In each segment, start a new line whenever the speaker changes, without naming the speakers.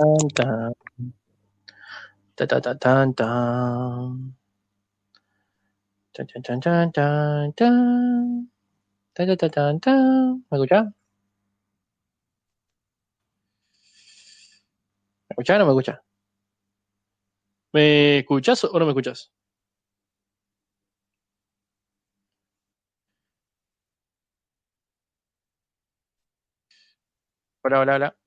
Tan, tan. Ta, ta, ta, tan, tan. Tan, tan, tan, tan, tan, tan. Ta, ta, ta, tan, tan. ¿Me escuchás? ¿Me escuchás o no me escuchás? ¿Me escuchás o no me escuchás? Hola, hola, hola.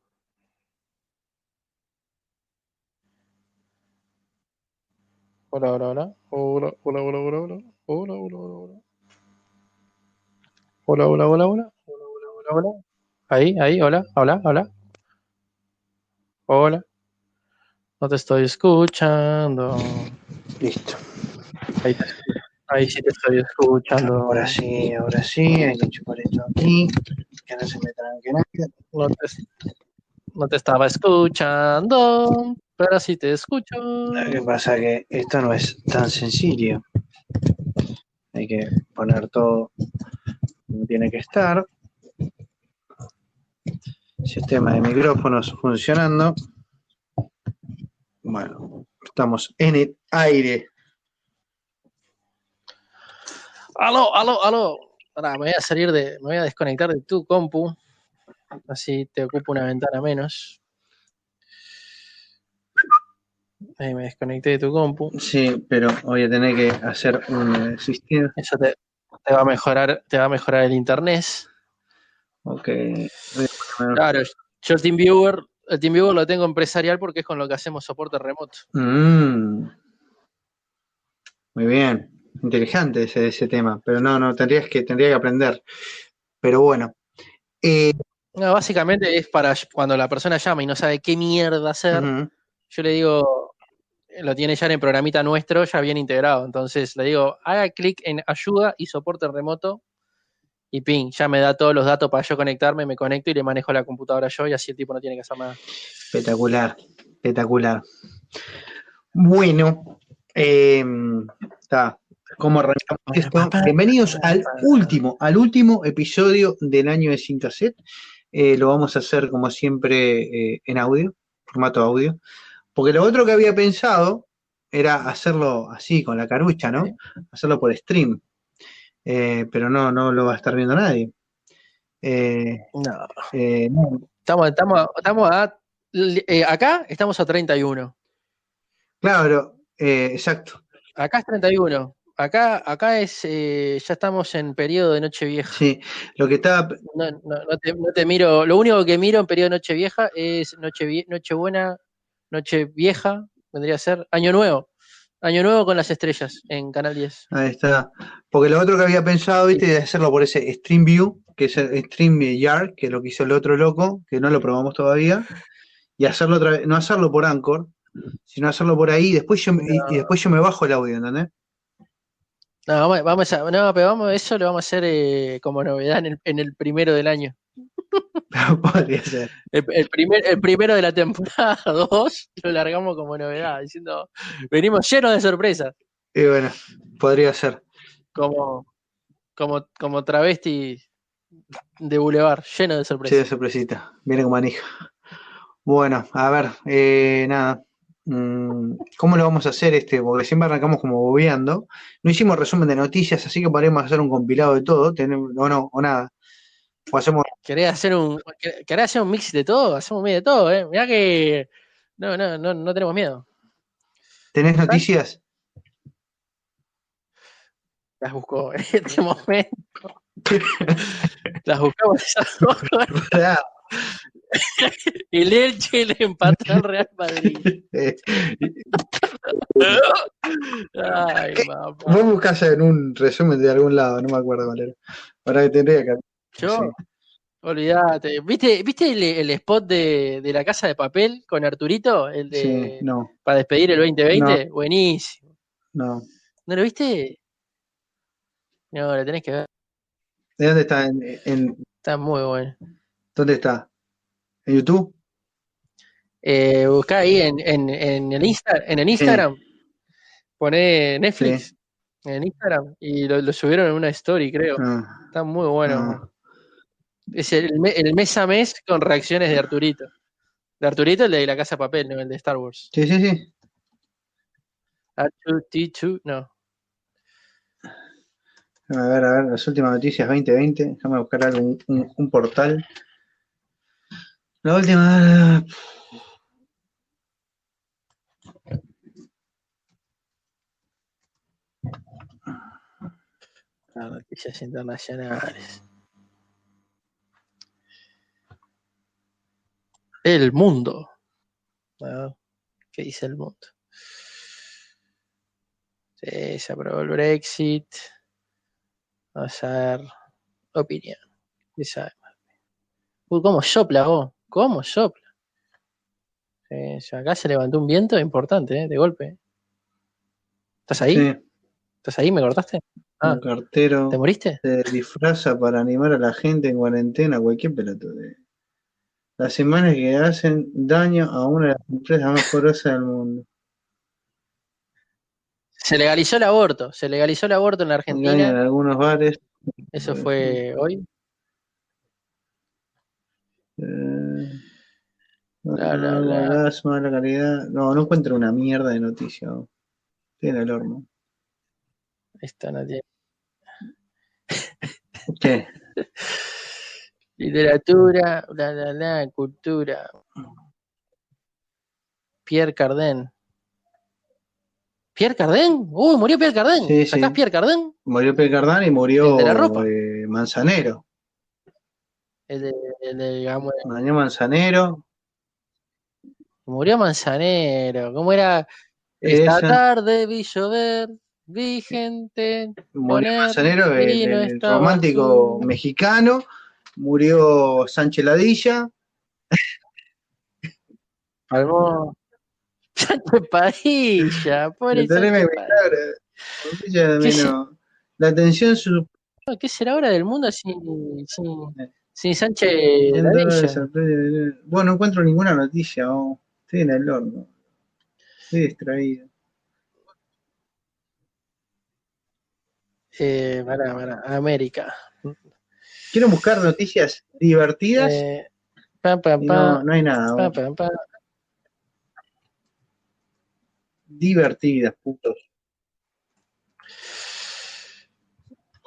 Hola, hola, hola. Hola, hola, hola, hola, hola. Hola, hola, hola, hola. Hola, hola, hola, hola. Hola, hola, hola, hola. Ahí, ahí, hola, hola, hola. Hola. No te estoy escuchando.
Listo.
Ahí, ahí sí te estoy escuchando.
Ahora sí, ahora sí. Hay que chupar esto aquí. Que no se me tranque nada.
No te, no te estaba escuchando, pero sí te escucho.
Lo que pasa es que esto no es tan sencillo. Hay que poner todo como tiene que estar. Sistema de micrófonos funcionando. Bueno, estamos en el aire.
Aló, aló, aló. Ahora me voy a salir de, me voy a desconectar de tu compu. Así te ocupo una ventana menos. Ahí me desconecté de tu compu.
Sí, pero voy a tener que hacer un sistema.
Eso te, te va a mejorar, te va a mejorar el internet.
Ok.
Claro, yo el TeamViewer, el TeamViewer lo tengo empresarial porque es con lo que hacemos soporte remoto.
Mm. Muy bien. Interesante ese, ese tema. Pero no, no, tendrías que, tendría que aprender. Pero bueno. Eh,
No, básicamente es para cuando la persona llama y no sabe qué mierda hacer, yo le digo, lo tiene ya en el programita nuestro, ya bien integrado. Entonces le digo, haga clic en ayuda y soporte remoto y ping, ya me da todos los datos para yo conectarme, me conecto y le manejo la computadora yo y así el tipo no tiene que hacer nada.
Espectacular, espectacular. Bueno, eh, está. ¿Cómo arrancamos esto? Bienvenidos al último, al último episodio del año de Cintaset. Eh, lo vamos a hacer como siempre eh, en audio, formato audio. Porque lo otro que había pensado era hacerlo así, con la carucha, ¿no?
Sí.
Hacerlo por stream. Eh, pero no, no lo va a estar viendo nadie. Eh,
No.
eh, no,
Estamos, estamos, estamos a, acá estamos a 31.
claro, exacto.
Acá es 31. Acá, acá es, ya estamos en periodo de Nochevieja.
Sí, lo que estaba,
No, no, no te, no te miro, lo único que miro en periodo de Nochevieja es Noche, Nochebuena, Nochevieja, vendría a ser Año Nuevo. Año Nuevo con las estrellas en Canal 10.
Ahí está. Porque lo otro que había pensado, viste, de hacerlo por ese StreamView, que es el StreamYard, que es lo que hizo el otro loco, que no lo probamos todavía, y hacerlo otra vez, no hacerlo por Anchor, sino hacerlo por ahí, y después yo, me- y, y después yo me bajo el audio, ¿entendés?
No, vamos, vamos a, no, pero vamos, eso lo vamos a hacer eh, como novedad en el, en el primero del año.
Podría ser.
El, el primer, el primero de la temporada 2 lo largamos como novedad, diciendo, venimos llenos de sorpresas,
Y bueno, podría ser.
como, como, como travesti de Boulevard, lleno de
Sí,
sorpresas.
de sorpresita. Viene con manija. Bueno, a ver, eh, nada. Mm, ¿Cómo lo vamos a hacer este? Porque siempre arrancamos como bobeando. No hicimos resumen de noticias, así que podremos hacer un compilado de todo, o no, o nada. O hacemos
¿Querés hacer un, querés hacer un mix de todo? Hacemos mix de todo, eh. Mirá que no, no, no, no tenemos miedo.
¿Tenés noticias?
Las busco en este momento. Las buscamos esas El Elche le empató al Real Madrid. Ay.
Vos buscás en un resumen de algún lado, no me acuerdo cuál era. Ahora que tendría que.
Yo,
sí.
olvídate. ¿Viste, ¿viste el, el spot de, de la casa de papel con Arturito? El de
Sí, no,
para despedir el 2020. Buenísimo.
no.
¿No lo viste? No, lo tenés que ver.
¿De dónde está? ¿En, en-
Está muy bueno.
dónde está? ¿En YouTube?
Eh, buscá ahí en, en, en el Insta, en el Instagram. Poné Netflix en Instagram y lo, lo subieron en una story, creo.
Ah,
Está muy bueno.
no.
Es el, me- el mes a mes con reacciones de Arturito. De Arturito, el de la casa de papel, no el de Star Wars.
Sí, sí, sí.
R2D2, no.
A ver, a ver, las últimas noticias 2020. Déjame buscar algo, un, un portal. La última.
Las noticias internacionales. El mundo. Ah, ¿Qué dice el mundo? Sí, se aprobó el Brexit. Vamos a ver. Opinión. ¿Qué sabe? Uy, ¿cómo sopla vos? ¿Cómo sopla? Acá se levantó un viento importante, ¿eh? de golpe. ¿Estás ahí?
Sí,
¿Estás ahí? ¿Me cortaste? Ah,
un cartero
¿te moriste?
se disfraza para animar a la gente en cuarentena, cualquier pelotudo. Las semanas que hacen daño a una de las empresas más poderosas del mundo.
Se legalizó el aborto. Se legalizó el aborto en la
Engañan en
Argentina.
algunos bares.
Eso fue hoy.
Eh,
La, la,
no,
la.
gas, mala calidad. No, no encuentro una mierda de noticia. Tiene el horno.
Esta no tiene.
¿Qué?
Literatura, la, la, la, cultura. Pierre Cardin. ¿Pierre Cardin? Uy, murió Pierre Cardin.
Sí,
¿Sacás
sí.
Pierre Cardin?
Murió Pelcardán y murió
¿El de la ropa?
eh, Manzanero.
El de, el de- digamos,
Murió Manzanero.
murió Manzanero. ¿Cómo era? Esta
Esa.
tarde vi llover, vi gente
Murió
poner
Manzanero, el, el romántico
azul.
mexicano. Murió Sánchez Ladilla.
Palmó. Sánchez Padilla, pobre Sánchez Padilla.
Ella
¿Qué
vino- La atención su
¿Qué será ahora del mundo sin, sin, sin Sánchez Ladilla?
Bueno, no encuentro ninguna noticia. oh. Estoy en el horno. Estoy distraído.
Eh, pará, pará, América.
Quiero buscar noticias divertidas
Eh, pa, pa,
y
pa,
no, no hay nada. Divertidas, putos.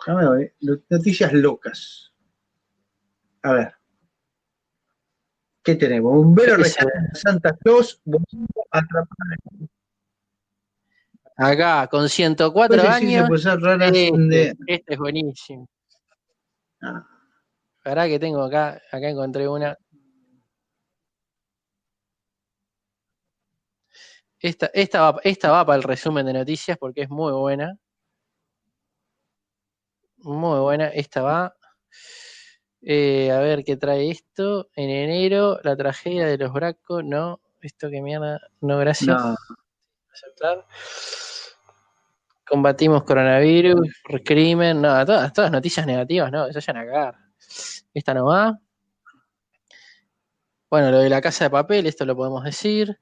Voy. Noticias locas. A ver. ¿Qué tenemos? Bombero
¿Qué
rescata a Santa Claus. bombero atrapado.
Acá, con 104
Cosas sí se
años. Este,
de-
este es buenísimo.
Ah,
Pará que tengo acá, acá encontré una. Esta, esta, va, esta va para el resumen de noticias porque es muy buena. Muy buena. Esta va. Eh, a ver qué trae esto. En enero, la tragedia de los Bracos. No, esto que mierda. No, gracias.
no,
aceptar. Combatimos coronavirus, crimen, no, todas, todas noticias negativas, no, se vayan a cagar. Esta no va. Bueno, lo de la casa de papel, esto lo podemos decir.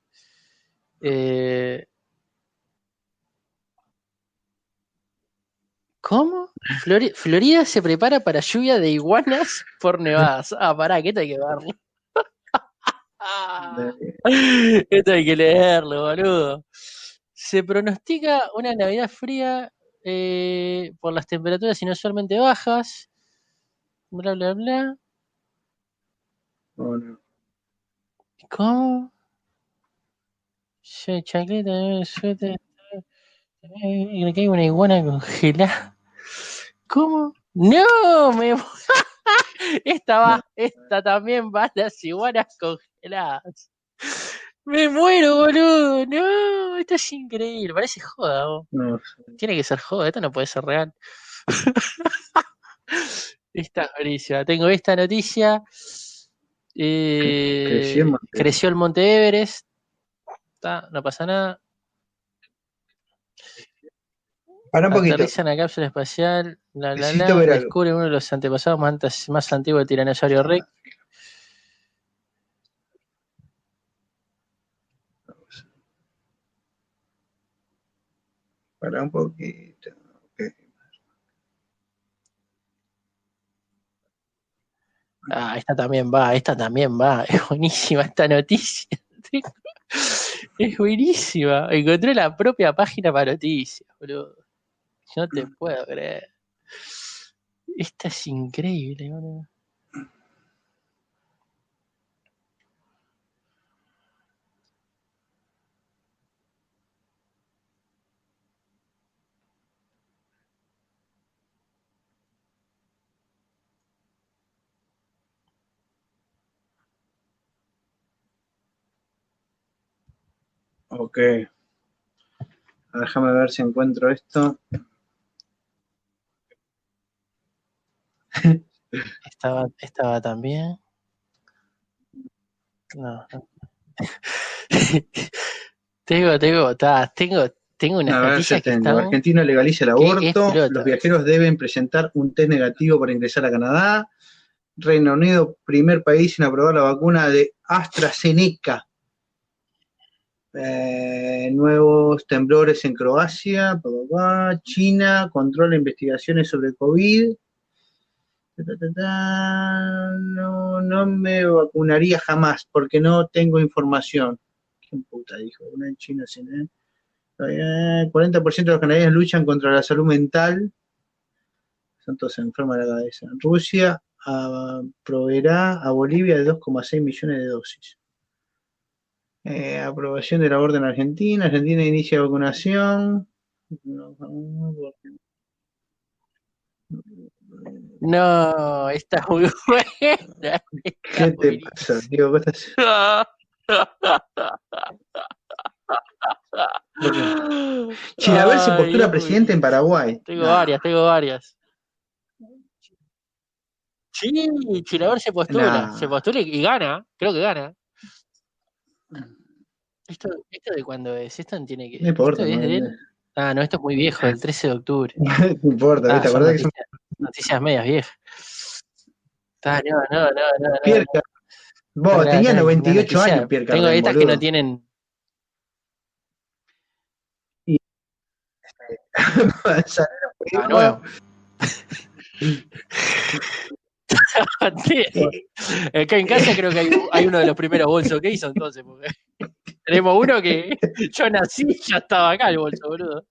Eh, ¿Cómo? Flori- Florida se prepara para lluvia de iguanas por nevadas. Ah, pará, que esto hay que verlo. Esto hay que leerlo, boludo. Se pronostica una Navidad fría eh, por las temperaturas inusualmente bajas. Bla, bla, bla.
no, no.
¿Cómo? Sí, chancleta, eh, suéter. eh, que hay una iguana congelada. ¿Cómo? ¡No! Me... esta va, esta también va las iguanas congeladas. Me muero, boludo. No, esto es increíble. Parece joda, vos.
no.
Tiene que ser joda, esto no puede ser real. esta es buenísima. Tengo esta noticia. Eh,
Creció el Monte
creció el Monte Everest. Está, no pasa nada.
Para un poquito.
Aterriza en la cápsula espacial. La, la, la,
algo.
descubre uno de los antepasados más, antiguos del tiranosaurio Rex.
Para un poquito. ok.
Ah, esta también va, esta también va. Es buenísima esta noticia. Es buenísima. Encontré la propia página para noticias, boludo. No te puedo creer. Esta es increíble, boludo.
Ok. Déjame ver si encuentro esto.
Estaba, estaba también. No. tengo, tengo, ta, tengo, tengo una
A ver,
que están-
Argentina legaliza el
¿Qué
aborto. Los viajeros deben presentar un test negativo para ingresar a Canadá. Reino Unido, primer país en aprobar la vacuna de AstraZeneca. Eh, nuevos temblores en Croacia. China controla investigaciones sobre COVID. No, no me vacunaría jamás porque no tengo información. ¿Quién puta dijo? Una en China, sin, eh? Eh, 40% de los canadienses luchan contra la salud mental. Son todos enfermos de la cabeza. Rusia ah, proveerá a Bolivia de 2,6 millones de dosis. Eh, aprobación del aborto en Argentina. Argentina inicia vacunación.
No, está muy buena.
¿Qué te pasa, Diego? ¿Qué estás- Chilaver se
Ay,
postula presidente en. Paraguay.
Tengo
Nah.
varias, tengo varias. Sí, Chilaver se postula,
Nah.
se postula y y gana, creo que gana. Esto, esto de cuándo es, esto no tiene que.
No importa.
esto es
no,
de
no,
él. Ah, no, esto es muy viejo, del 13 de octubre.
no importa,
Ah,
¿te acordás que son
noticias, noticias medias viejas. Ah, no, no, no, no, no.
Pierre Car- Vos, tenía
no,
98
una noticia-
años, Pierre
Tengo estas que no tienen. Ah, no. Acá en casa creo que hay, uno de los primeros bolsos que hizo entonces, porque tenemos uno que yo nací ya estaba acá el bolso, boludo.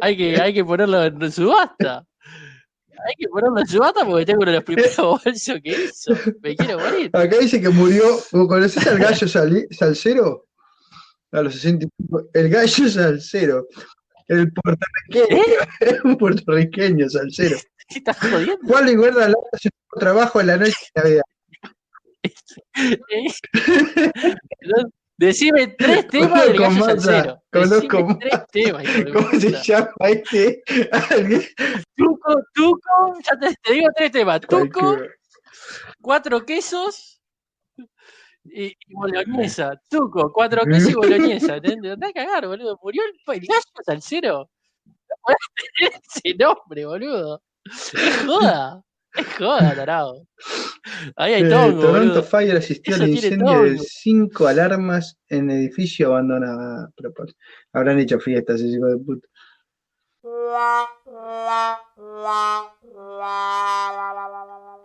Hay que, hay que ponerlo en subasta. Hay que ponerlo en subasta porque tengo uno de los primeros bolsos que hizo. Me quiero morir.
Acá dice que murió. ¿Vos conocés al gallo sali- salsero? A los 60 y pico. El gallo salsero. El puertorriqueño. Un puertorriqueño salsero.
¿Qué estás jodiendo?
¿Cuál le guarda la su trabajo en la noche de Navidad?
Decime tres temas del gallo salsero.
conozco
tres temas.
¿Cómo se llama este?
Tuco, tuco, ya te, te digo tres temas. Tuco, cuatro quesos y, y boloñesa. Tuco, cuatro quesos y boloñesa. ¿Entendés? Andá a cagar, boludo. Murió el, el gallo salsero. No podés tener ese nombre, boludo. Es joda. Es joda, tarado. Ahí hay
Eh,
tongo,
Toronto
boludo.
Fire asistió
Eso
al incendio de cinco alarmas en edificio abandonado. Habrán hecho fiestas, ese hijo de puta.